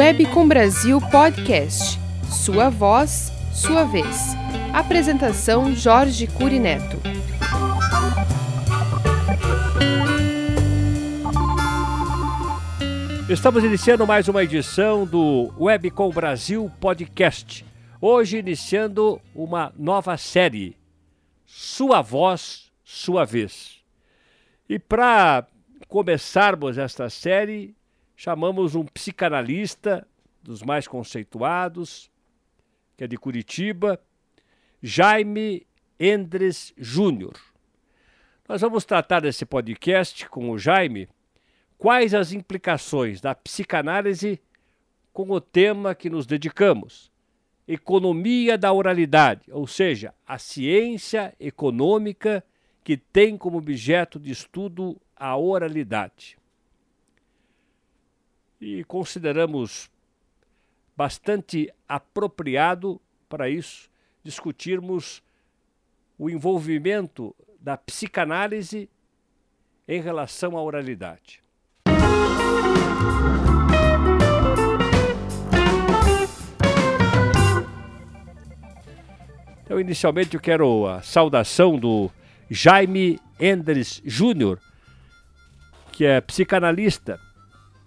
Webcom Brasil Podcast. Sua voz, sua vez. Apresentação Jorge Curi Neto. Estamos iniciando mais uma edição do Webcom Brasil Podcast. Hoje iniciando uma nova série, Sua Voz, Sua Vez. E para começarmos esta série, chamamos um psicanalista dos mais conceituados, que é de Curitiba, Jaime Endres Júnior. Nós vamos tratar desse podcast com o Jaime quais as implicações da psicanálise com o tema que nos dedicamos, economia da oralidade, ou seja, a ciência econômica que tem como objeto de estudo a oralidade. E consideramos bastante apropriado para isso discutirmos o envolvimento da psicanálise em relação à oralidade. Então, inicialmente, eu quero a saudação do Jaime Endres Júnior, que é psicanalista.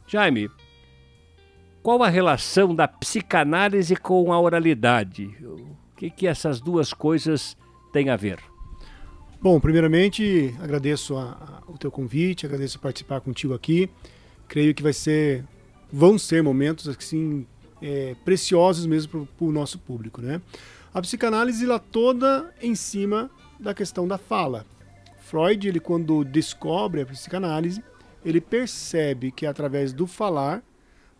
Jaime, qual a relação da psicanálise com a oralidade? O que, que essas duas coisas têm a ver? Bom, primeiramente agradeço a, a, o teu convite, agradeço participar contigo aqui. Creio que vai ser, vão ser momentos assim é, preciosos mesmo para o nosso público, né? A psicanálise ela toda em cima da questão da fala. Freud, ele quando descobre a psicanálise, ele percebe que através do falar,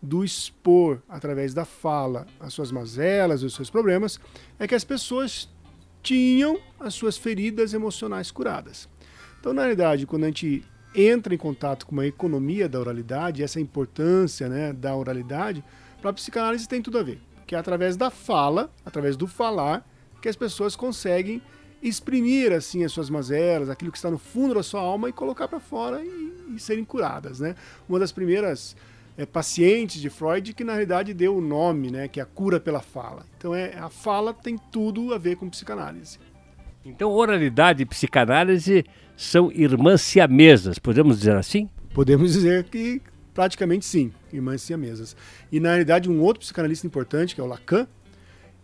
do expor através da fala as suas mazelas, os seus problemas, é que as pessoas tinham as suas feridas emocionais curadas. Então, na realidade, quando a gente entra em contato com uma economia da oralidade, essa importância né, da oralidade, para a psicanálise tem tudo a ver. Que é através da fala, através do falar, que as pessoas conseguem exprimir assim as suas mazelas, aquilo que está no fundo da sua alma e colocar para fora e, e, serem curadas, né? Uma das primeiras é, pacientes de Freud que na realidade deu o nome, né, que é a cura pela fala. Então é a fala tem tudo a ver com psicanálise. Então oralidade e psicanálise são irmãs siamesas, podemos dizer assim? Podemos dizer que praticamente sim, irmãs siamesas. E na realidade um outro psicanalista importante, que é o Lacan,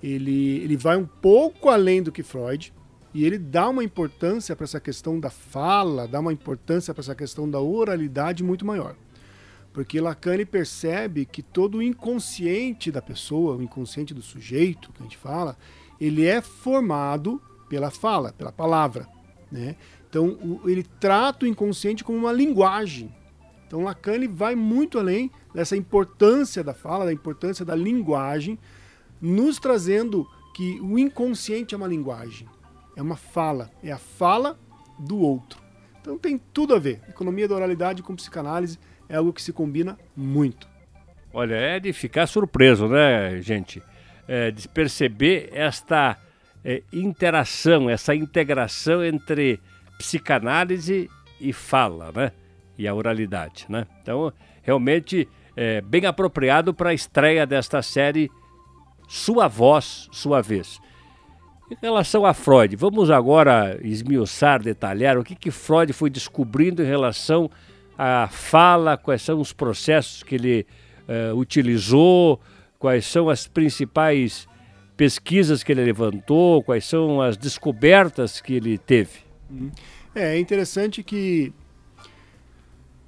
ele, ele vai um pouco além do que Freud, e ele dá uma importância para essa questão da fala, dá uma importância para essa questão da oralidade muito maior. Porque Lacan percebe que todo o inconsciente da pessoa, o inconsciente do sujeito, que a gente fala, ele é formado pela fala, pela palavra. Né? Então, ele trata o inconsciente como uma linguagem. Então, Lacan vai muito além dessa importância da fala, da importância da linguagem, nos trazendo que o inconsciente é uma linguagem é uma fala, é a fala do outro. Então tem tudo a ver. Economia da oralidade com psicanálise é algo que se combina muito. Olha, é de ficar surpreso, né, gente? É, de perceber esta é, interação, essa integração entre psicanálise e fala, né? E a oralidade, né? Então, realmente é bem apropriado para a estreia desta série Sua Voz, Sua Vez. Em relação a Freud, vamos agora esmiuçar, detalhar o que, que Freud foi descobrindo em relação à fala, quais são os processos que ele uh, utilizou, quais são as principais pesquisas que ele levantou, quais são as descobertas que ele teve. Uhum. É, é interessante que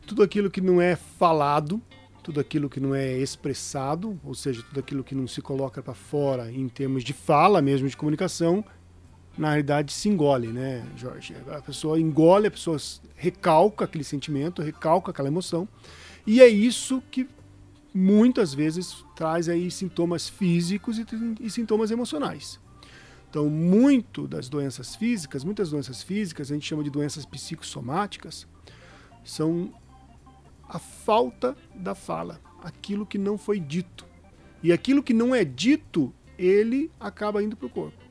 tudo aquilo que não é falado tudo aquilo que não é expressado, ou seja, tudo aquilo que não se coloca para fora em termos de fala mesmo, de comunicação, na realidade se engole, né, Jorge? A pessoa engole, a pessoa recalca aquele sentimento, recalca aquela emoção, e é isso que muitas vezes traz aí sintomas físicos e, e sintomas emocionais. Então, muito das doenças físicas, muitas doenças físicas, a gente chama de doenças psicossomáticas, são a falta da fala, aquilo que não foi dito. E aquilo que não é dito, ele acaba indo para o corpo.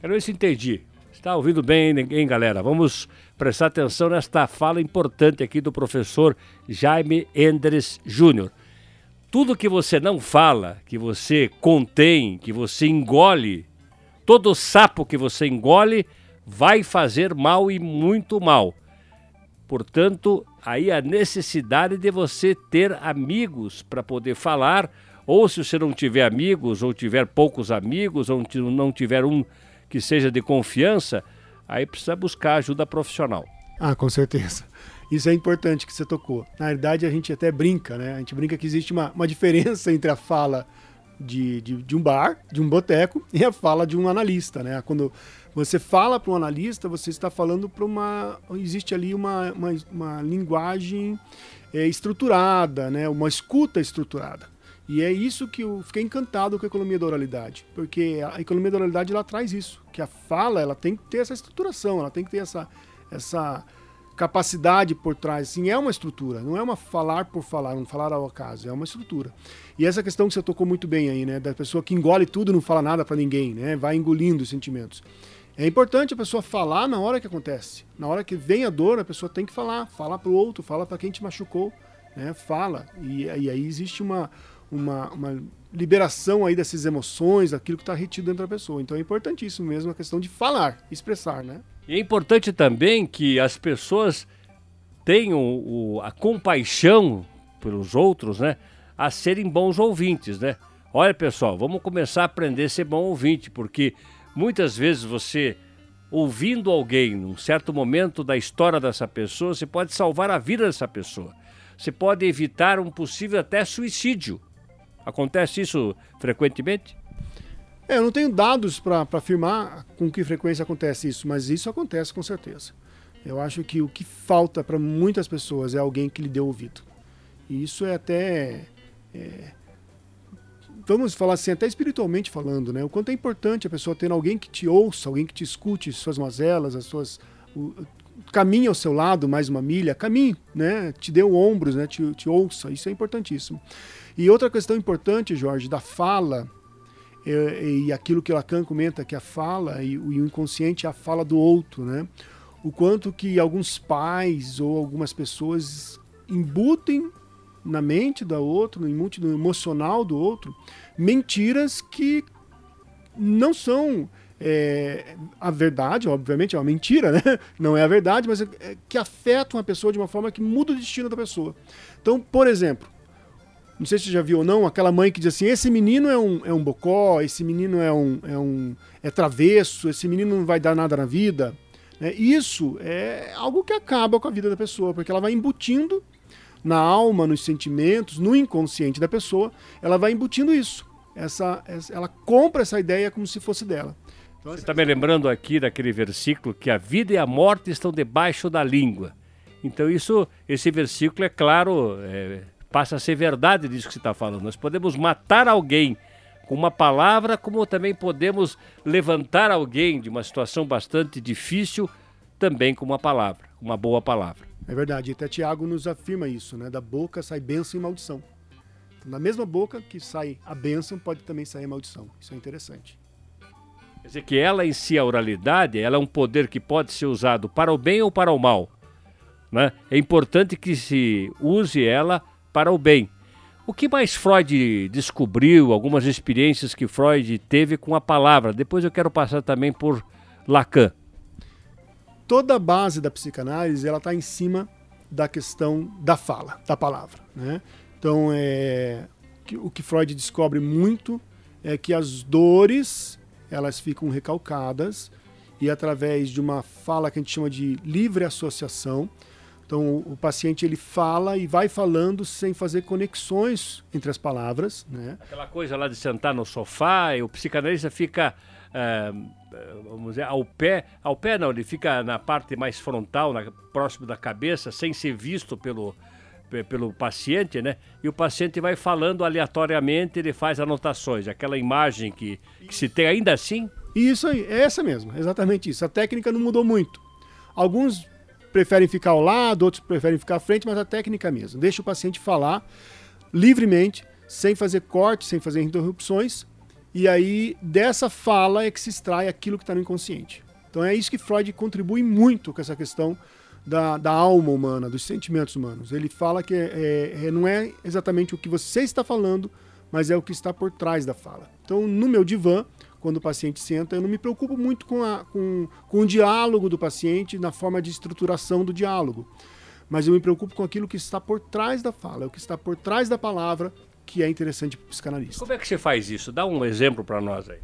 Quero ver se entendi. Está ouvindo bem, hein, galera? Vamos prestar atenção nesta fala importante aqui do professor Jaime Endres Júnior. tudo que você não fala, que você contém, que você engole, todo sapo que você engole vai fazer mal e muito mal. Portanto, aí a necessidade de você ter amigos para poder falar, ou se você não tiver amigos, ou tiver poucos amigos, ou não tiver um que seja de confiança, aí precisa buscar ajuda profissional. Ah, com certeza. Isso é importante que você tocou. Na verdade, a gente até brinca, né? A gente brinca que existe uma, uma diferença entre a fala de, de, de um bar, de um boteco, e a fala de um analista, né? Quando você fala para um analista, você está falando para uma. Existe ali uma, uma, uma linguagem é, estruturada, né? uma escuta estruturada. E é isso que eu fiquei encantado com a economia da oralidade, porque a economia da oralidade ela traz isso, que a fala ela tem que ter essa estruturação, ela tem que ter essa, essa capacidade por trás. Sim, é uma estrutura, não é uma falar por falar, um falar ao acaso, é uma estrutura. E essa questão que você tocou muito bem aí, né, da pessoa que engole tudo não fala nada para ninguém, né, vai engolindo os sentimentos. É importante a pessoa falar na hora que acontece. Na hora que vem a dor, a pessoa tem que falar, fala para o outro, fala para quem te machucou, né, fala. E, e aí existe uma uma, uma liberação aí dessas emoções, daquilo que está retido dentro da pessoa. Então é importantíssimo mesmo a questão de falar, expressar, né? E é importante também que as pessoas tenham o, a compaixão pelos outros, né? A serem bons ouvintes, né? Olha, pessoal, vamos começar a aprender a ser bom ouvinte, porque muitas vezes você ouvindo alguém num certo momento da história dessa pessoa, você pode salvar a vida dessa pessoa. Você pode evitar um possível até suicídio. Acontece isso frequentemente? É, eu não tenho dados para afirmar com que frequência acontece isso, mas isso acontece com certeza. Eu acho que o que falta para muitas pessoas é alguém que lhe dê ouvido. E isso é até. É, vamos falar assim, até espiritualmente falando, né? O quanto é importante a pessoa ter alguém que te ouça, alguém que te escute suas mazelas, as suas. O, caminhe ao seu lado mais uma milha, caminhe, né? Te dê ombros, né? Te, te ouça. Isso é importantíssimo. E outra questão importante, Jorge, da fala, e, e aquilo que Lacan comenta, que a fala e, o inconsciente é a fala do outro, né? O quanto que alguns pais ou algumas pessoas embutem na mente da outro, no emocional do outro, mentiras que não são é, a verdade, obviamente é uma mentira, né? Não é a verdade, mas é, é, que afetam a pessoa de uma forma que muda o destino da pessoa. Então, por exemplo, não sei se você já viu ou não, aquela mãe que diz assim: esse menino é um, é um bocó, esse menino é um, é um é travesso, esse menino não vai dar nada na vida. Né? Isso é algo que acaba com a vida da pessoa, porque ela vai embutindo na alma, nos sentimentos, no inconsciente da pessoa, ela vai embutindo isso. Essa, ela compra essa ideia como se fosse dela. Então, Você está me lembrando aqui daquele versículo que a vida e a morte estão debaixo da língua. Então isso, esse versículo é claro, é, passa a ser verdade disso que você está falando. Nós podemos matar alguém com uma palavra, como também podemos levantar alguém de uma situação bastante difícil também com uma palavra, uma boa palavra. É verdade, até Tiago nos afirma isso, né? Da boca sai bênção e maldição. Então, da mesma boca que sai a bênção, pode também sair a maldição. Isso é interessante. Quer dizer que ela em si, a oralidade, ela é um poder que pode ser usado para o bem ou para o mal. Né? É importante que se use ela para o bem. O que mais Freud descobriu, algumas experiências que Freud teve com a palavra? Depois eu quero passar também por Lacan. Toda a base da psicanálise ela está em cima da questão da fala, da palavra. Né? Então, é, o que Freud descobre muito é que as dores elas ficam recalcadas e através de uma fala que a gente chama de livre associação, então o paciente ele fala e vai falando sem fazer conexões entre as palavras, né? Aquela coisa lá de sentar no sofá e o psicanalista fica é, vamos dizer ao pé, ao pé não, ele fica na parte mais frontal, na, próximo da cabeça, sem ser visto pelo pelo paciente, né? E o paciente vai falando aleatoriamente, ele faz anotações, aquela imagem que, que se tem ainda assim. Isso aí, é essa mesmo, exatamente isso. A técnica não mudou muito. Alguns preferem ficar ao lado, outros preferem ficar à frente, mas a técnica mesmo. Deixa o paciente falar livremente, sem fazer cortes, sem fazer interrupções, e aí dessa fala é que se extrai aquilo que está no inconsciente. Então é isso que Freud contribui muito com essa questão da, da alma humana, dos sentimentos humanos. Ele fala que é, é, não é exatamente o que você está falando, mas é o que está por trás da fala. Então, no meu divã, quando o paciente senta, eu não me preocupo muito com, a, com, com o diálogo do paciente na forma de estruturação do diálogo, mas eu me preocupo com aquilo que está por trás da fala, é o que está por trás da palavra que é interessante para o psicanalista. Como é que você faz isso? Dá um exemplo para nós aí.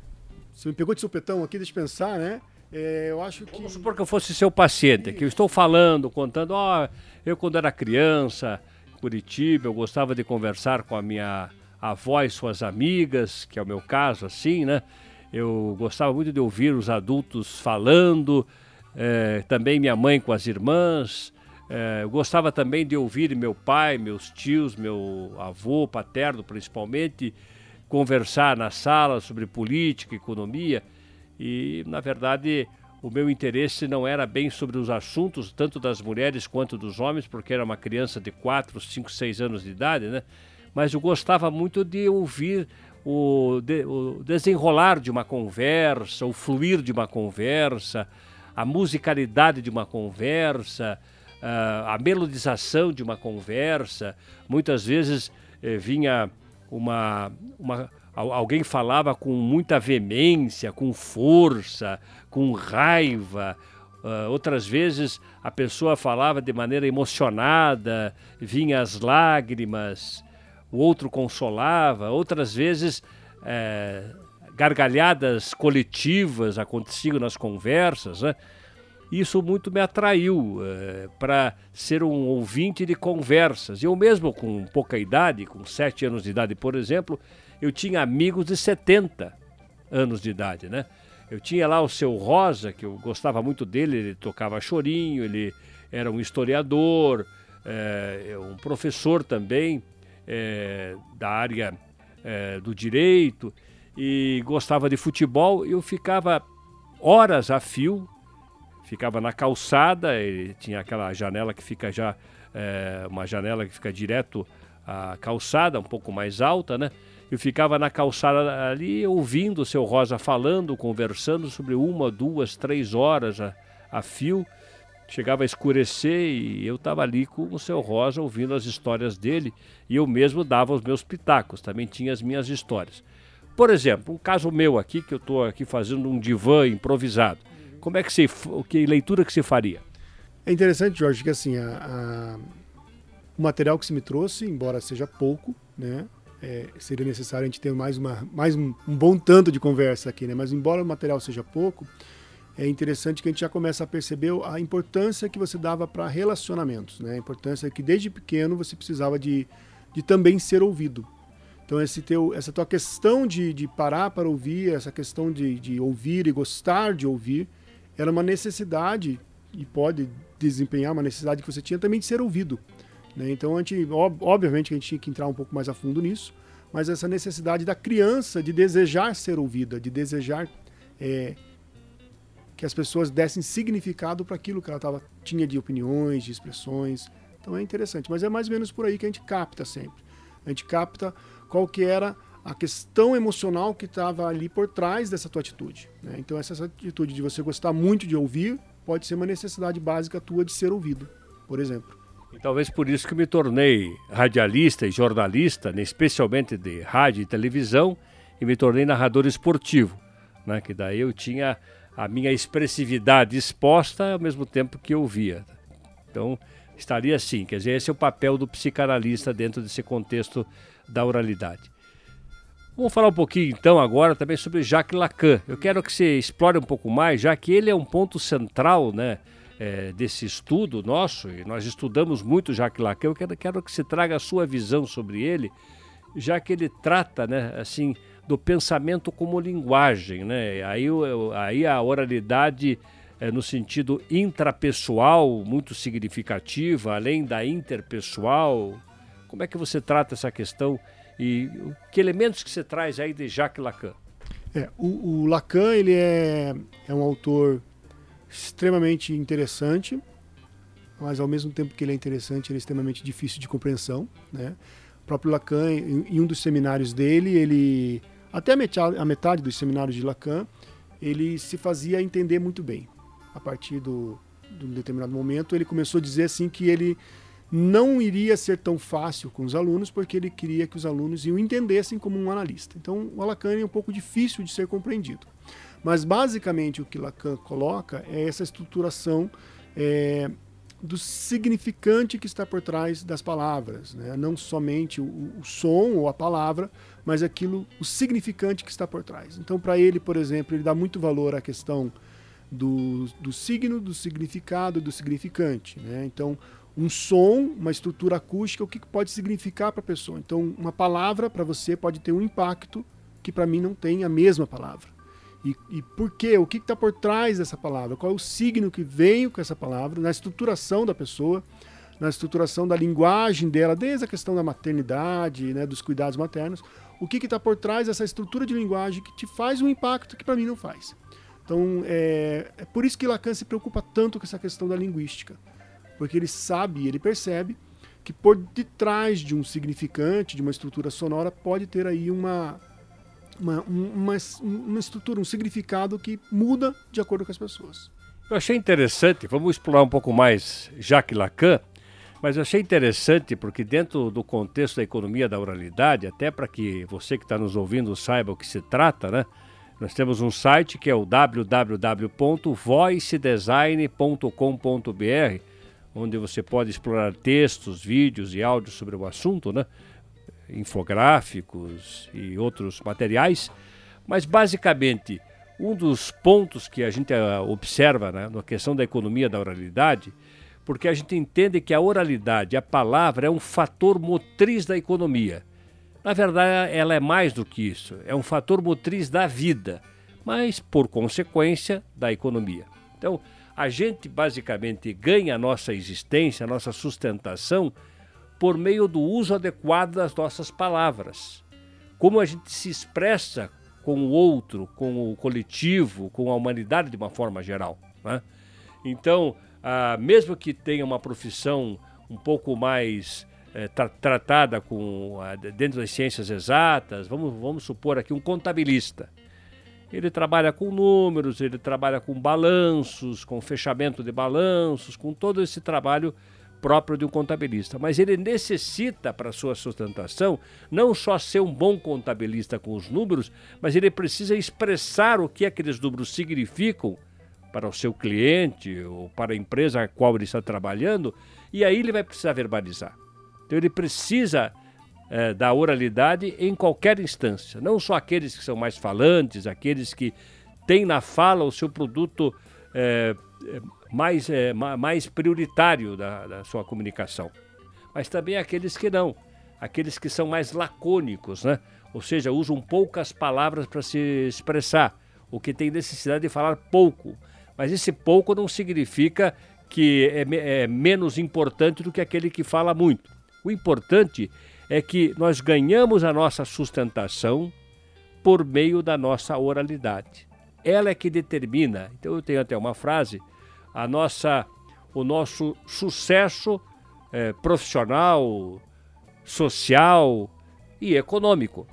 Você me pegou de supetão aqui, deixa eu pensar, né? É, eu acho que. Vamos supor que eu fosse seu paciente, que eu estou falando, contando, ó, oh, eu quando era criança, Curitiba, eu gostava de conversar com a minha avó e suas amigas, que é o meu caso, assim, né? Eu gostava muito de ouvir os adultos falando, é, também minha mãe com as irmãs. É, eu gostava também de ouvir meu pai, meus tios, meu avô paterno principalmente, conversar na sala sobre política, economia. E, na verdade, o meu interesse não era bem sobre os assuntos, tanto das mulheres quanto dos homens, porque era uma criança de 4, 5, 6 anos de idade, né? Mas eu gostava muito de ouvir o, de, o desenrolar de uma conversa, o fluir de uma conversa, a musicalidade de uma conversa, uh, a melodização de uma conversa. Muitas vezes eh, vinha uma, uma, alguém falava com muita veemência, com força, com raiva. Uh, outras vezes a pessoa falava de maneira emocionada, vinha as lágrimas o outro consolava, outras vezes é, gargalhadas coletivas aconteciam nas conversas. Né? Isso muito me atraiu é, para ser um ouvinte de conversas. Eu mesmo, com pouca idade, com sete anos de idade, por exemplo, eu tinha amigos de 70 anos de idade, né? Eu tinha lá o seu Rosa, que eu gostava muito dele, ele tocava chorinho, ele era um historiador, é, um professor também, é, da área é, do direito e gostava de futebol. Eu ficava horas a fio, ficava na calçada, ele tinha aquela janela que fica já, uma janela que fica direto à calçada, um pouco mais alta, né? Eu ficava na calçada ali ouvindo o seu Rosa falando, conversando sobre uma, duas, três horas a, a fio. Chegava a escurecer e eu estava ali com o seu Rosa ouvindo as histórias dele e eu mesmo dava os meus pitacos, também tinha as minhas histórias. Por exemplo, um caso meu aqui, que eu estou aqui fazendo um divã improvisado. Como é que você, que leitura que você faria? É interessante, Jorge, que assim, a, a, o material que você me trouxe, embora seja pouco, né, é, seria necessário a gente ter mais, uma, mais um, um, bom tanto de conversa aqui, né, mas embora o material seja pouco, é interessante que a gente já começa a perceber a importância que você dava para relacionamentos, né? A importância que desde pequeno você precisava de, de também ser ouvido. Então esse teu, essa tua questão de, de parar para ouvir, essa questão de, de ouvir e gostar de ouvir, era uma necessidade e pode desempenhar uma necessidade que você tinha também de ser ouvido. Né? Então a gente, obviamente a gente tinha que entrar um pouco mais a fundo nisso, mas essa necessidade da criança de desejar ser ouvida, de desejar é, que as pessoas dessem significado para aquilo que ela tava, tinha de opiniões, de expressões. Então é interessante, mas é mais ou menos por aí que a gente capta sempre. A gente capta qual que era a questão emocional que estava ali por trás dessa tua atitude. Né? Então essa atitude de você gostar muito de ouvir pode ser uma necessidade básica tua de ser ouvido, por exemplo. E talvez por isso que me tornei radialista e jornalista, né, especialmente de rádio e televisão, e me tornei narrador esportivo, né? que daí eu tinha a minha expressividade exposta ao mesmo tempo que eu via. Então, estaria assim, quer dizer, esse é o papel do psicanalista dentro desse contexto da oralidade. Vamos falar um pouquinho então agora também sobre Jacques Lacan. Eu quero que você explore um pouco mais, já que ele é um ponto central né, é, desse estudo nosso, e nós estudamos muito Jacques Lacan. Eu quero, quero que você traga a sua visão sobre ele, já que ele trata, né, assim, do pensamento como linguagem, né? Aí, aí a oralidade é, no sentido intrapessoal muito significativa, além da interpessoal. Como é que você trata essa questão e que elementos que você traz aí de Jacques Lacan? É, o, o Lacan ele é, é um autor extremamente interessante, mas ao mesmo tempo que ele é interessante, ele é extremamente difícil de compreensão, né? O próprio Lacan, em, um dos seminários dele, ele até a metade, a metade dos seminários de Lacan, ele se fazia entender muito bem, a partir do, de um determinado momento, ele começou a dizer assim que ele não iria ser tão fácil com os alunos, porque ele queria que os alunos o entendessem como um analista. Então, o Lacan é um pouco difícil de ser compreendido. Mas, basicamente, o que Lacan coloca é essa estruturação é, do significante que está por trás das palavras. Né? Não somente o, o som ou a palavra, mas aquilo, o significante que está por trás. Então, para ele, por exemplo, ele dá muito valor à questão do, do signo, do significado, do significante. Né? Então, um som, uma estrutura acústica, o que pode significar para a pessoa. Então, uma palavra para você pode ter um impacto que para mim não tem a mesma palavra. E, e por quê? O que está por trás dessa palavra? Qual é o signo que veio com essa palavra, na estruturação da pessoa, na estruturação da linguagem dela, desde a questão da maternidade, né, dos cuidados maternos. O que está por trás dessa estrutura de linguagem que te faz um impacto que para mim não faz. Então, é, é por isso que Lacan se preocupa tanto com essa questão da linguística porque ele sabe, ele percebe que por detrás de um significante, de uma estrutura sonora, pode ter aí uma, uma, uma, uma estrutura, um significado que muda de acordo com as pessoas. Eu achei interessante, vamos explorar um pouco mais Jacques Lacan, mas eu achei interessante porque dentro do contexto da economia da oralidade, até para que você que está nos ouvindo saiba o que se trata, né? Nós temos um site que é o www.voicedesign.com.br onde você pode explorar textos, vídeos e áudios sobre o assunto, né? Infográficos e outros materiais. Mas, basicamente, um dos pontos que a gente eh, observa né, na questão da economia da oralidade, porque a gente entende que a oralidade, a palavra, é um fator motriz da economia. Na verdade, ela é mais do que isso, é um fator motriz da vida, mas, por consequência, da economia. Então, a gente basicamente ganha a nossa existência, a nossa sustentação, por meio do uso adequado das nossas palavras. Como a gente se expressa com o outro, com o coletivo, com a humanidade de uma forma geral. Né? Então, ah, mesmo que tenha uma profissão um pouco mais eh, tra tratada com, ah, dentro das ciências exatas, vamos, vamos supor aqui um contabilista. Ele trabalha com números, ele trabalha com balanços, com fechamento de balanços, com todo esse trabalho próprio de um contabilista. Mas ele necessita, para sua sustentação, não só ser um bom contabilista com os números, mas ele precisa expressar o que aqueles números significam para o seu cliente ou para a empresa a qual ele está trabalhando, e aí ele vai precisar verbalizar. Então ele precisa é, da oralidade em qualquer instância, não só aqueles que são mais falantes, aqueles que têm na fala o seu produto é mais, é, mais prioritário da, da sua comunicação, mas também aqueles que não, aqueles que são mais lacônicos, né? ou seja, usam poucas palavras para se expressar, o que tem necessidade de falar pouco. Mas esse pouco não significa que é, é menos importante do que aquele que fala muito. O importante é que nós ganhamos a nossa sustentação por meio da nossa oralidade. Ela é que determina. Então eu tenho até uma frase: a nossa, o nosso sucesso é, profissional, social e econômico.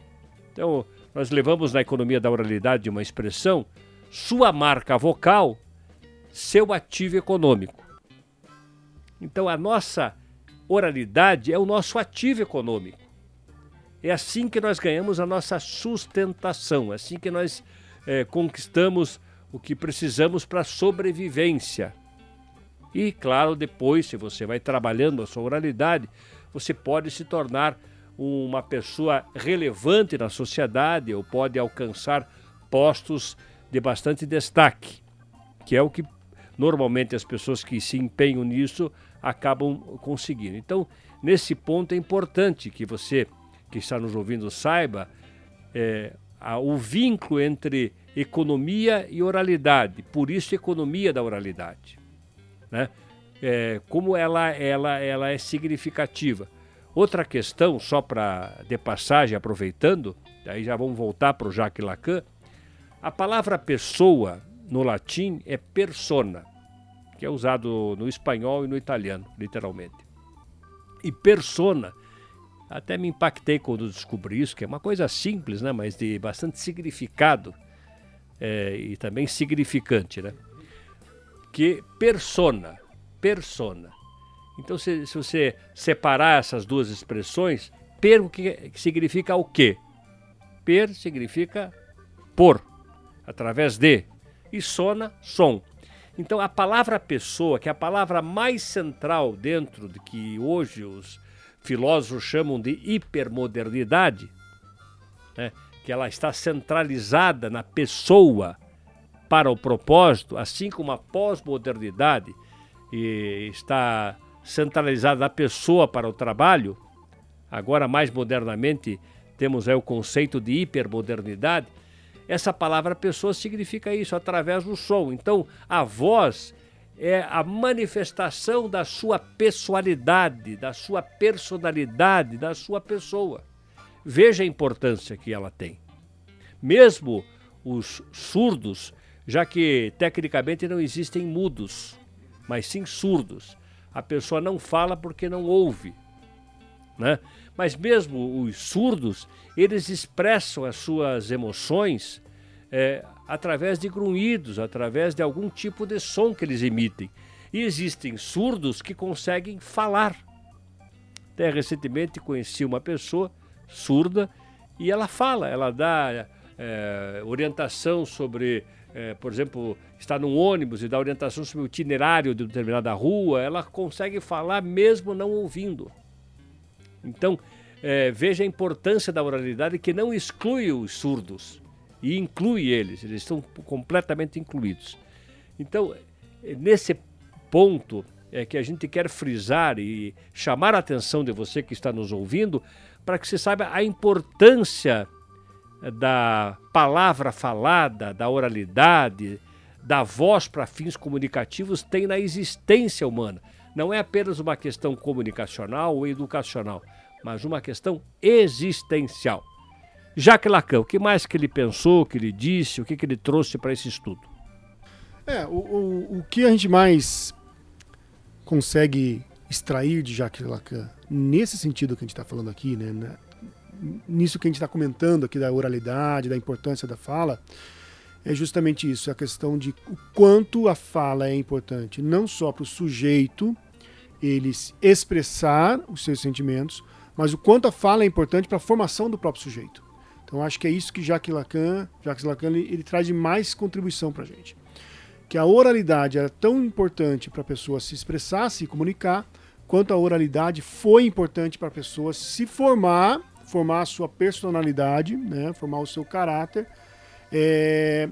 Então nós levamos na economia da oralidade uma expressão: sua marca vocal, seu ativo econômico. Então a nossa oralidade é o nosso ativo econômico. É assim que nós ganhamos a nossa sustentação, é assim que nós é, conquistamos o que precisamos para sobrevivência. E, claro, depois, se você vai trabalhando a sua oralidade, você pode se tornar uma pessoa relevante na sociedade ou pode alcançar postos de bastante destaque, que é o que normalmente as pessoas que se empenham nisso acabam conseguindo. Então, nesse ponto é importante que você que está nos ouvindo saiba é, a, o vínculo entre economia e oralidade. Por isso, economia da oralidade. Né? É, como ela, ela, ela é significativa. Outra questão, só para de passagem, aproveitando, aí já vamos voltar para o Jacques Lacan. A palavra pessoa no latim é persona que é usado no espanhol e no italiano, literalmente. E persona, até me impactei quando descobri isso, que é uma coisa simples, né, mas de bastante significado é, e também significante. Né? que persona, persona. Então, se, se você separar essas duas expressões, per que significa o quê? Per significa por, através de, e sona, som. Então, a palavra pessoa, que é a palavra mais central dentro de que hoje os filósofos chamam de hipermodernidade, né, que ela está centralizada na pessoa para o propósito, assim como a pós-modernidade está centralizada na pessoa para o trabalho, agora mais modernamente temos aí o conceito de hipermodernidade, essa palavra pessoa significa isso, através do som. Então, a voz é a manifestação da sua pessoalidade, da sua personalidade, da sua pessoa. Veja a importância que ela tem. Mesmo os surdos, já que tecnicamente não existem mudos, mas sim surdos. A pessoa não fala porque não ouve. Né? Mas mesmo os surdos, eles expressam as suas emoções é, através de grunhidos, através de algum tipo de som que eles emitem. E existem surdos que conseguem falar. Até recentemente conheci uma pessoa surda e ela fala, ela dá é, orientação sobre, é, por exemplo, está num ônibus e dá orientação sobre o itinerário de determinada rua, ela consegue falar mesmo não ouvindo. Então, é, veja a importância da oralidade que não exclui os surdos e inclui eles, eles estão completamente incluídos. Então, nesse ponto é que a gente quer frisar e chamar a atenção de você que está nos ouvindo para que você saiba a importância da palavra falada, da oralidade, da voz para fins comunicativos tem na existência humana. Não é apenas uma questão comunicacional ou educacional, mas uma questão existencial. Jacques Lacan, o que mais que ele pensou, que ele disse, o que, que ele trouxe para esse estudo? É, o, o, o que a gente mais consegue extrair de Jacques Lacan, nesse sentido que a gente está falando aqui, né, né, nisso que a gente está comentando aqui da oralidade, da importância da fala, é justamente isso, a questão de o quanto a fala é importante, não só para o sujeito ele expressar os seus sentimentos, mas o quanto a fala é importante para a formação do próprio sujeito. Então acho que é isso que Jacques Lacan, Jacques Lacan ele, ele traz de mais contribuição para a gente. Que a oralidade era tão importante para a pessoa se expressar, se comunicar, quanto a oralidade foi importante para a pessoa se formar, formar a sua personalidade, né, formar o seu caráter, é,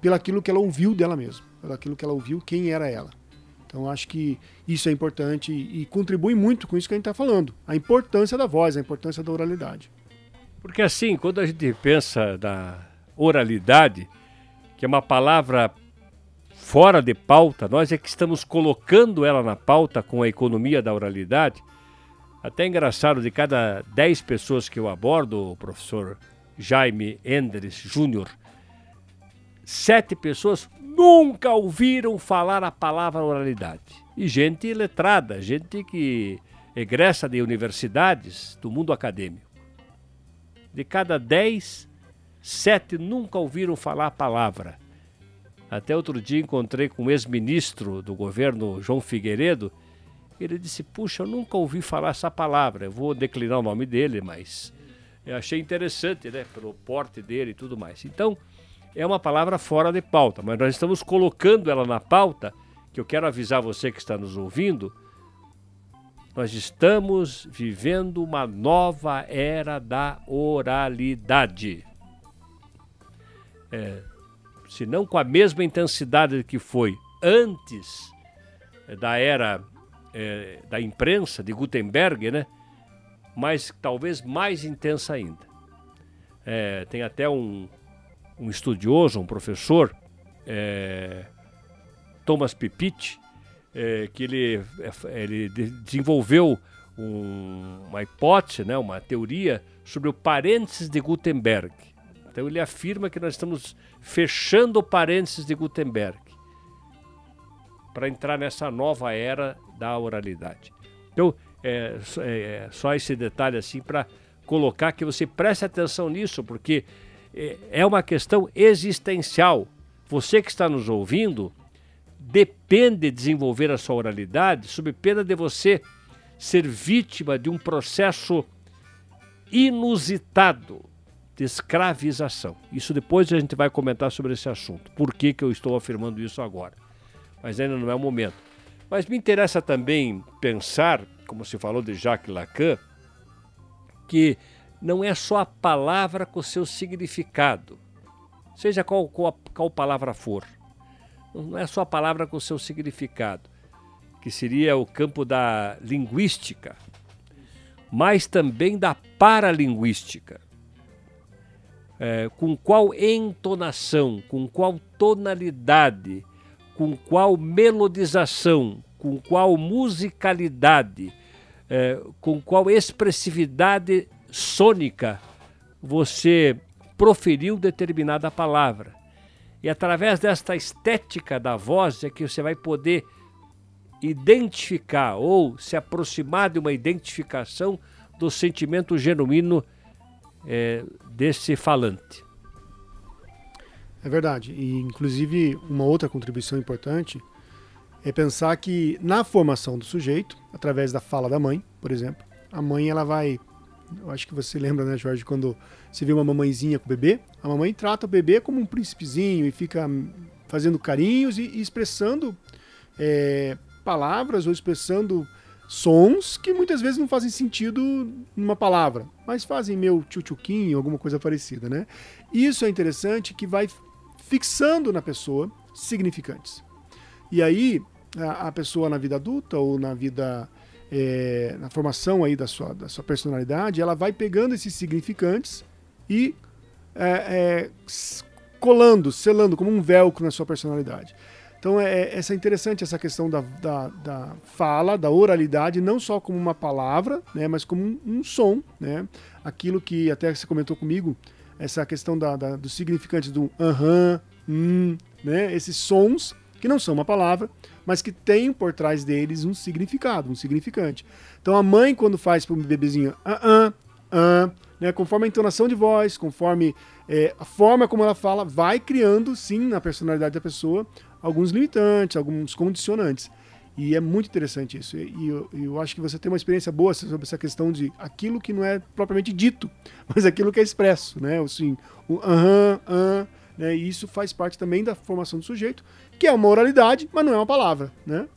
pelaquilo que ela ouviu dela mesma, pelaquilo que ela ouviu, quem era ela. Então acho que isso é importante e, e contribui muito com isso que a gente está falando, a importância da voz, a importância da oralidade. Porque assim, quando a gente pensa na oralidade, que é uma palavra fora de pauta, nós é que estamos colocando ela na pauta com a economia da oralidade. Até é engraçado, de cada 10 pessoas que eu abordo, o professor Jaime Endres Júnior, sete pessoas nunca ouviram falar a palavra oralidade. E gente letrada, gente que egressa de universidades do mundo acadêmico de cada dez, sete nunca ouviram falar a palavra. Até outro dia encontrei com um ex-ministro do governo, João Figueiredo. Ele disse: Puxa, eu nunca ouvi falar essa palavra. Eu vou declinar o nome dele, mas eu achei interessante, né? Pelo porte dele e tudo mais. Então, é uma palavra fora de pauta, mas nós estamos colocando ela na pauta, que eu quero avisar você que está nos ouvindo nós estamos vivendo uma nova era da oralidade. É, se não com a mesma intensidade que foi antes é, da era é, da imprensa de Gutenberg, né? mas talvez mais intensa ainda. É, tem até um, um, estudioso, um professor, é, Thomas Pipit, que ele, ele desenvolveu um, uma hipótese, né, uma teoria sobre o parênteses de Gutenberg. Então ele afirma que nós estamos fechando parênteses de Gutenberg para entrar nessa nova era da oralidade. Então, é, é, só esse detalhe assim para colocar que você preste atenção nisso, porque é, é uma questão existencial. Você que está nos ouvindo, depende de desenvolver a sua oralidade sob pena de você ser vítima de um processo inusitado escravização. Isso depois a gente vai comentar sobre esse assunto. Por que, que eu estou afirmando isso agora? Mas ainda não é o momento. Mas me interessa também pensar, como se falou de Jacques Lacan, que não é só a palavra com seu significado, seja qual, qual, qual palavra for. Não é só a palavra com seu significado, que seria o campo da linguística, mas também da paralinguística. É, com qual entonação, com qual tonalidade, com qual melodização, com qual musicalidade, é, com qual expressividade sônica você proferiu determinada palavra. E através desta estética da voz é que você vai poder identificar ou se aproximar de uma identificação do sentimento genuíno é, desse falante. É verdade. E, inclusive, uma outra contribuição importante é pensar que na formação do sujeito, através da fala da mãe, por exemplo, a mãe ela vai. Eu acho que você lembra, né, Jorge, quando você vê uma mamãezinha com o bebê, a mamãe trata o bebê como um príncipezinho e fica fazendo carinhos e, e expressando é, palavras ou expressando sons que muitas vezes não fazem sentido numa palavra, mas fazem meu tchutchuquinho, alguma coisa parecida, né? Isso é interessante que vai fixando na pessoa significantes. E aí, a, a pessoa na vida adulta ou na vida é, na formação aí da sua, da sua personalidade, ela vai pegando esses significantes e é, é, colando, selando como um velcro na sua personalidade. Então é, é, essa é interessante essa questão da, da, da, fala, da oralidade, não só como uma palavra, né, mas como um, um som, né? Aquilo que até você comentou comigo, essa questão da, da dos significantes do aham, hum, né? Esses sons que não são uma palavra, mas que têm por trás deles um significado, um significante. Então a mãe quando faz para um bebezinho ah, ah, né, conforme a entonação de voz, conforme é, a forma como ela fala, vai criando sim na personalidade da pessoa alguns limitantes, alguns condicionantes. E é muito interessante isso. E eu, eu, acho que você tem uma experiência boa sobre essa questão de aquilo que não é propriamente dito, mas aquilo que é expresso, né? Assim, o aham, aham, né? E isso faz parte também da formação do sujeito, que é uma oralidade, mas não é uma palavra, né?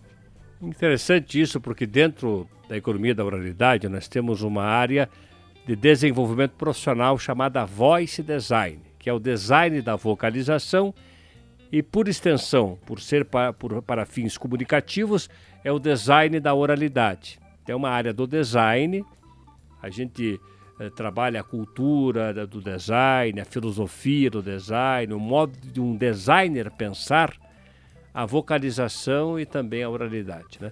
Interessante isso, porque dentro da economia da oralidade nós temos uma área de desenvolvimento profissional chamada Voice Design, que é o design da vocalização e, por extensão, por ser para, por, para fins comunicativos, é o design da oralidade. Tem uma área do design, a gente eh, trabalha a cultura do design, a filosofia do design, o modo de um designer pensar, a vocalização e também a oralidade. Né?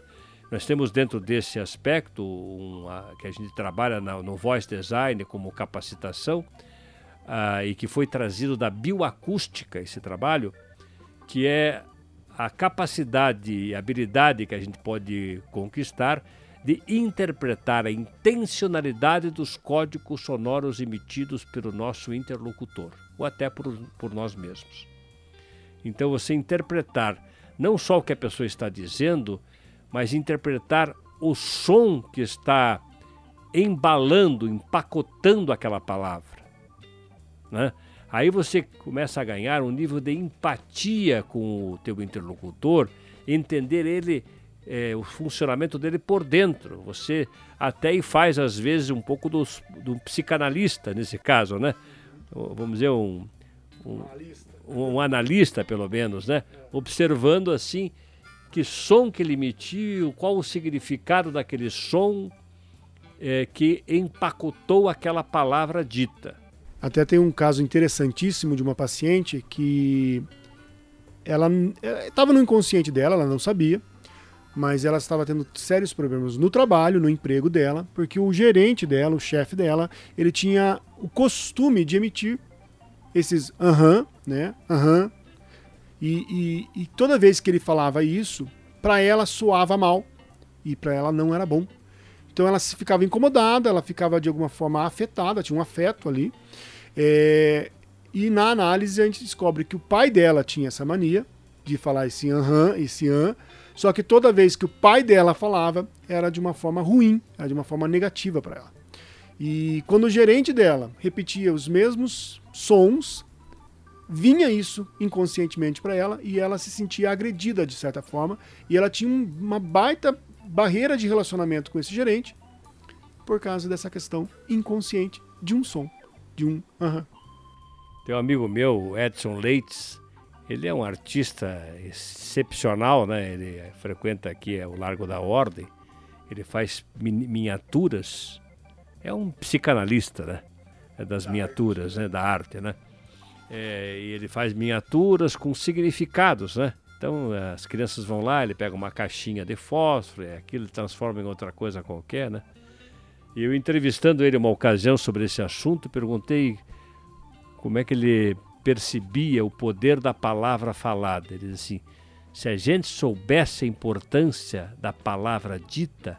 Nós temos dentro desse aspecto, um, que a gente trabalha na, no voice design como capacitação, uh, e que foi trazido da bioacústica, esse trabalho, que é a capacidade e habilidade que a gente pode conquistar de interpretar a intencionalidade dos códigos sonoros emitidos pelo nosso interlocutor, ou até por, por nós mesmos. Então, você interpretar não só o que a pessoa está dizendo, mas interpretar o som que está embalando, empacotando aquela palavra. Né? Aí você começa a ganhar um nível de empatia com o teu interlocutor, entender ele, é, o funcionamento dele por dentro. Você até faz às vezes um pouco do, do psicanalista nesse caso, né? Vamos dizer um, um, um analista pelo menos, né? Observando assim que som que ele emitiu, qual o significado daquele som é, que empacotou aquela palavra dita. Até tem um caso interessantíssimo de uma paciente que ela estava no inconsciente dela, ela não sabia, mas ela estava tendo sérios problemas no trabalho, no emprego dela, porque o gerente dela, o chefe dela, ele tinha o costume de emitir esses aham, uh -huh, né? Aham. Uh -huh, e, e, e toda vez que ele falava isso, para ela soava mal e para ela não era bom. Então ela ficava incomodada, ela ficava de alguma forma afetada, tinha um afeto ali. É, e na análise a gente descobre que o pai dela tinha essa mania de falar esse aham, esse an, só que toda vez que o pai dela falava, era de uma forma ruim, era de uma forma negativa para ela. E quando o gerente dela repetia os mesmos sons, vinha isso inconscientemente para ela e ela se sentia agredida de certa forma, e ela tinha uma baita barreira de relacionamento com esse gerente por causa dessa questão inconsciente de um som, de um aham. Tem um amigo meu, Edson Leites, ele é um artista excepcional, né? Ele frequenta aqui é, o Largo da Ordem, ele faz miniaturas, é um psicanalista, né? É das da miniaturas, arte. né? Da arte, né? É, e ele faz miniaturas com significados, né? Então as crianças vão lá, ele pega uma caixinha de fósforo, é, aquilo transforma em outra coisa qualquer, né? E eu entrevistando ele uma ocasião sobre esse assunto, perguntei como é que ele percebia o poder da palavra falada. Ele diz assim: se a gente soubesse a importância da palavra dita,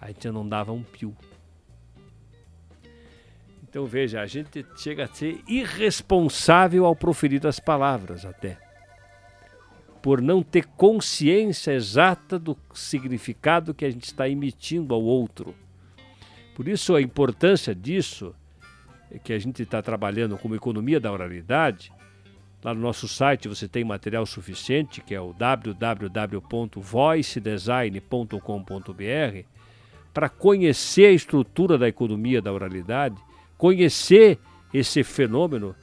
a gente não dava um pio. Então veja, a gente chega a ser irresponsável ao proferir as palavras até. Por não ter consciência exata do significado que a gente está emitindo ao outro. Por isso a importância disso que a gente está trabalhando como economia da oralidade, lá no nosso site você tem material suficiente, que é o www.voicedesign.com.br, para conhecer a estrutura da economia da oralidade, conhecer esse fenômeno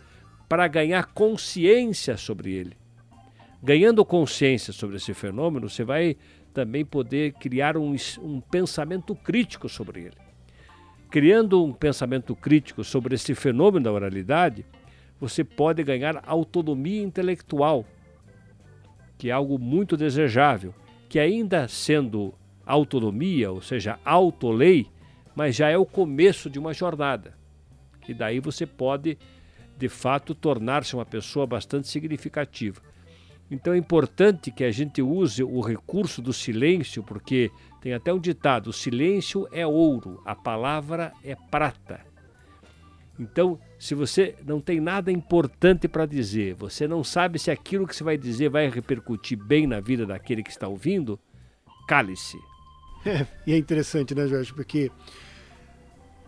para ganhar consciência sobre ele. Ganhando consciência sobre esse fenômeno, você vai também poder criar um, um pensamento crítico sobre ele criando um pensamento crítico sobre esse fenômeno da oralidade, você pode ganhar autonomia intelectual, que é algo muito desejável, que ainda sendo autonomia, ou seja, autolei, mas já é o começo de uma jornada. E daí você pode, de fato, tornar-se uma pessoa bastante significativa. Então é importante que a gente use o recurso do silêncio, porque tem até um ditado: o silêncio é ouro, a palavra é prata. Então, se você não tem nada importante para dizer, você não sabe se aquilo que você vai dizer vai repercutir bem na vida daquele que está ouvindo, cale-se. É, e é interessante, né, Jorge? Porque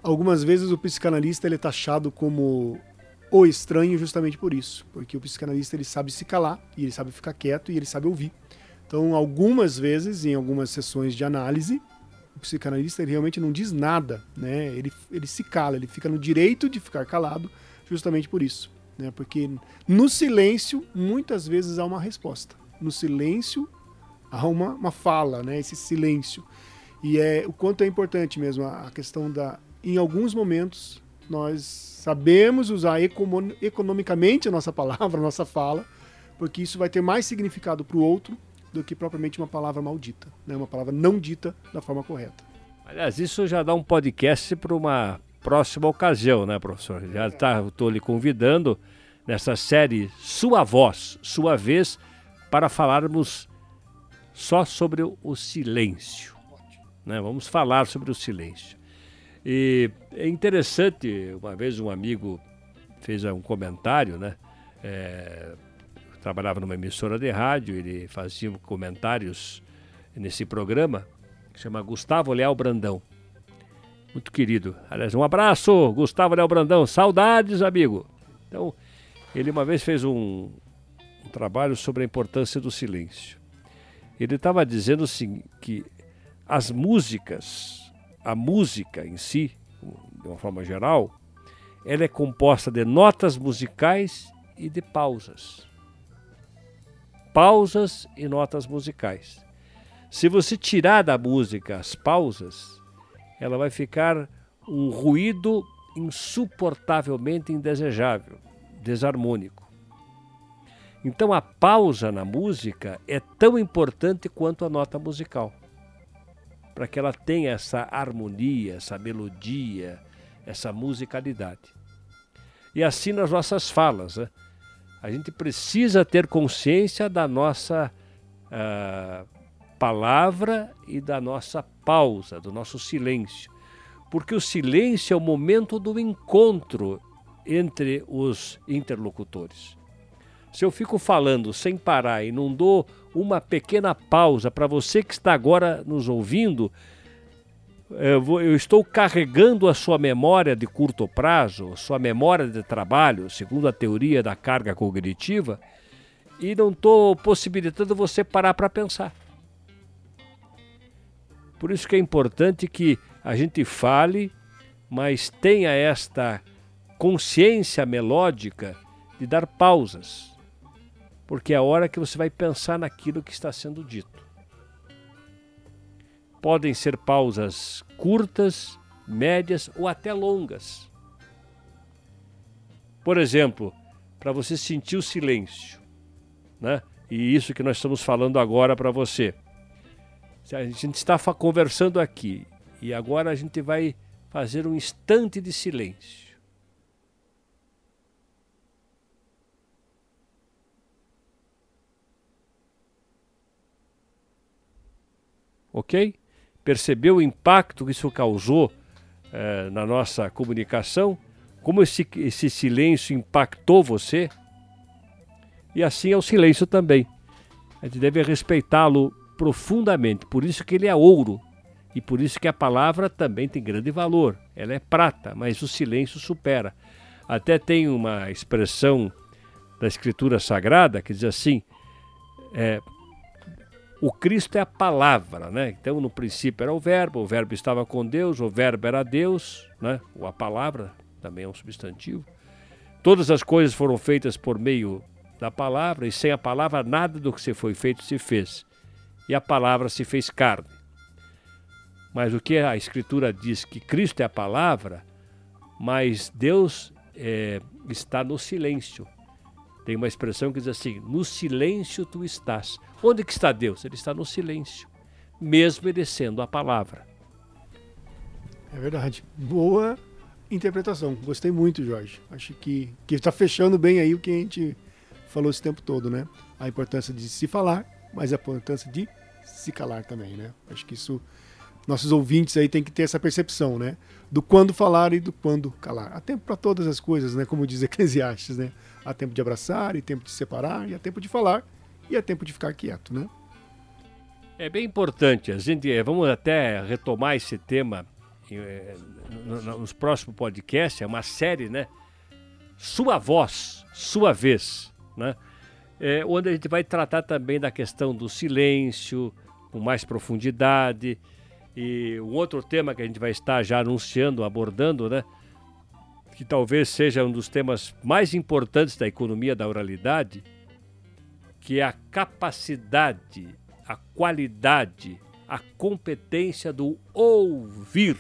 algumas vezes o psicanalista ele é taxado como o estranho justamente por isso, porque o psicanalista ele sabe se calar e ele sabe ficar quieto e ele sabe ouvir. Então, algumas vezes, em algumas sessões de análise, o psicanalista ele realmente não diz nada, né? Ele, ele se cala, ele fica no direito de ficar calado justamente por isso, né? Porque no silêncio muitas vezes há uma resposta. No silêncio há uma, uma fala, né? Esse silêncio. E é o quanto é importante mesmo a, a questão da em alguns momentos nós sabemos usar economicamente a nossa palavra, a nossa fala, porque isso vai ter mais significado para o outro do que propriamente uma palavra maldita, né? uma palavra não dita da forma correta. Aliás, isso já dá um podcast para uma próxima ocasião, né, professor? Já estou lhe convidando nessa série Sua Voz, Sua Vez, para falarmos só sobre o silêncio. Né? Vamos falar sobre o silêncio. E é interessante, uma vez um amigo fez um comentário, né? É, trabalhava numa emissora de rádio, ele fazia comentários nesse programa, que chama Gustavo Leal Brandão. Muito querido. Aliás, um abraço, Gustavo Leal Brandão. Saudades, amigo. Então, ele uma vez fez um, um trabalho sobre a importância do silêncio. Ele estava dizendo assim, que as músicas a música em si, de uma forma geral, ela é composta de notas musicais e de pausas. Pausas e notas musicais. Se você tirar da música as pausas, ela vai ficar um ruído insuportavelmente indesejável, desarmônico. Então a pausa na música é tão importante quanto a nota musical para que ela tenha essa harmonia, essa melodia, essa musicalidade. E assim nas nossas falas, né? a gente precisa ter consciência da nossa uh, palavra e da nossa pausa, do nosso silêncio. Porque o silêncio é o momento do encontro entre os interlocutores. Se eu fico falando sem parar e não dou uma pequena pausa para você que está agora nos ouvindo, eu, estou carregando a sua memória de curto prazo, sua memória de trabalho, segundo a teoria da carga cognitiva, e não estou possibilitando você parar para pensar. Por isso que é importante que a gente fale, mas tenha esta consciência melódica de dar pausas porque é a hora que você vai pensar naquilo que está sendo dito. Podem ser pausas curtas, médias ou até longas. Por exemplo, para você sentir o silêncio, né? E isso que nós estamos falando agora para você. A gente está conversando aqui e agora a gente vai fazer um instante de silêncio. Ok? Percebeu o impacto que isso causou eh, na nossa comunicação? Como esse, esse silêncio impactou você? E assim é o silêncio também. A gente deve respeitá-lo profundamente, por isso que ele é ouro. E por isso que a palavra também tem grande valor. Ela é prata, mas o silêncio supera. Até tem uma expressão da Escritura Sagrada que diz assim: é, o Cristo é a palavra, né? Então, no princípio era o verbo, o verbo estava com Deus, o verbo era Deus, né? Ou a palavra também é um substantivo. Todas as coisas foram feitas por meio da palavra, e sem a palavra nada do que se foi feito se fez. E a palavra se fez carne. Mas o que a Escritura diz que Cristo é a palavra, mas Deus é, está no silêncio. Tem uma expressão que diz assim: no silêncio tu estás. Onde que está Deus? Ele está no silêncio, mesmo ele sendo a palavra. É verdade. Boa interpretação. Gostei muito, Jorge. Acho que está fechando bem aí o que a gente falou esse tempo todo, né? A importância de se falar, mas a importância de se calar também, né? Acho que isso nossos ouvintes aí têm que ter essa percepção, né? Do quando falar e do quando calar. Há tempo para todas as coisas, né? Como diz Eclesiastes, né? Há tempo de abraçar e tempo de separar, e há tempo de falar e há tempo de ficar quieto, né? É bem importante. A gente eh, vamos até retomar esse tema eh, nos próximos podcasts. É uma série, né? Sua voz, sua vez, né? É, onde a gente vai tratar também da questão do silêncio com mais profundidade e um outro tema que a gente vai estar já anunciando, abordando, né? Que talvez seja um dos temas mais importantes da economia da oralidade, que é a capacidade, a qualidade, a competência do ouvir.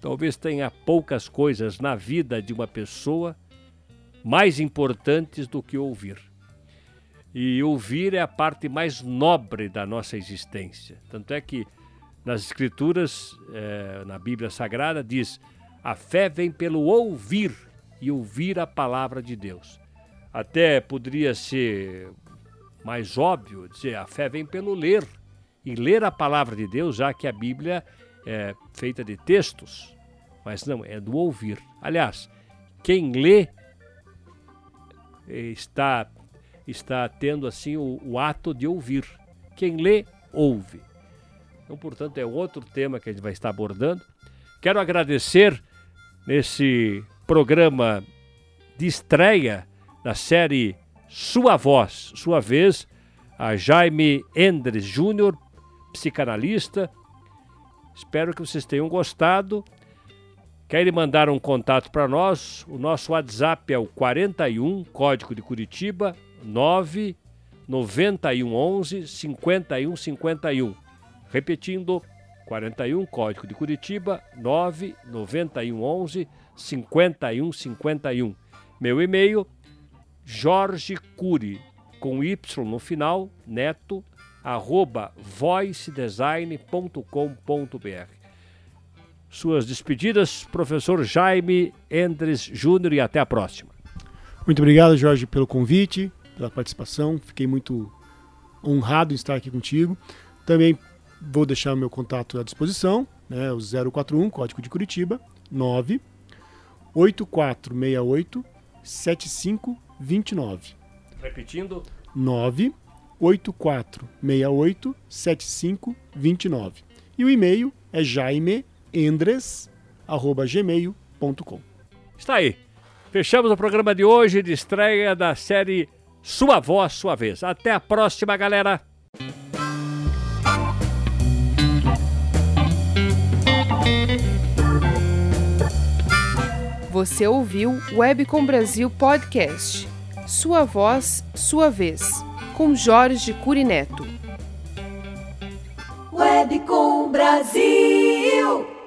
Talvez tenha poucas coisas na vida de uma pessoa mais importantes do que ouvir. E ouvir é a parte mais nobre da nossa existência. Tanto é que nas Escrituras, eh, na Bíblia Sagrada, diz a fé vem pelo ouvir e ouvir a palavra de Deus. Até poderia ser mais óbvio dizer a fé vem pelo ler e ler a palavra de Deus, já que a Bíblia é feita de textos, mas não, é do ouvir. Aliás, quem lê está está tendo assim o, o ato de ouvir. Quem lê, ouve. Então, portanto, é outro tema que a gente vai estar abordando. Quero agradecer nesse programa de estreia da série Sua Voz, Sua Vez, a Jaime Endres Júnior, psicanalista. Espero que vocês tenham gostado. Querem mandar um contato para nós? O nosso WhatsApp é o 41, código de Curitiba, 9 9111 5151. Repetindo, 41, código de Curitiba, 99111 5151. Meu e-mail, Jorge Cury, com Y no final, neto, arroba voicedesign.com.br. Suas despedidas, professor Jaime Endres Júnior, e até a próxima. Muito obrigado, Jorge, pelo convite, pela participação. Fiquei muito honrado em estar aqui contigo. Também Vou deixar o meu contato à disposição, né, o 041, código de Curitiba, 9 8468 75 29. Repetindo. 98468 7529. E o e-mail é jaimeendres@gmail.com. Está aí. Fechamos o programa de hoje de estreia da série Sua Voz, Sua Vez. Até a próxima, galera! Você ouviu Webcom Brasil Podcast. Sua voz, sua vez. Com Jorge Curineto. Webcom Brasil.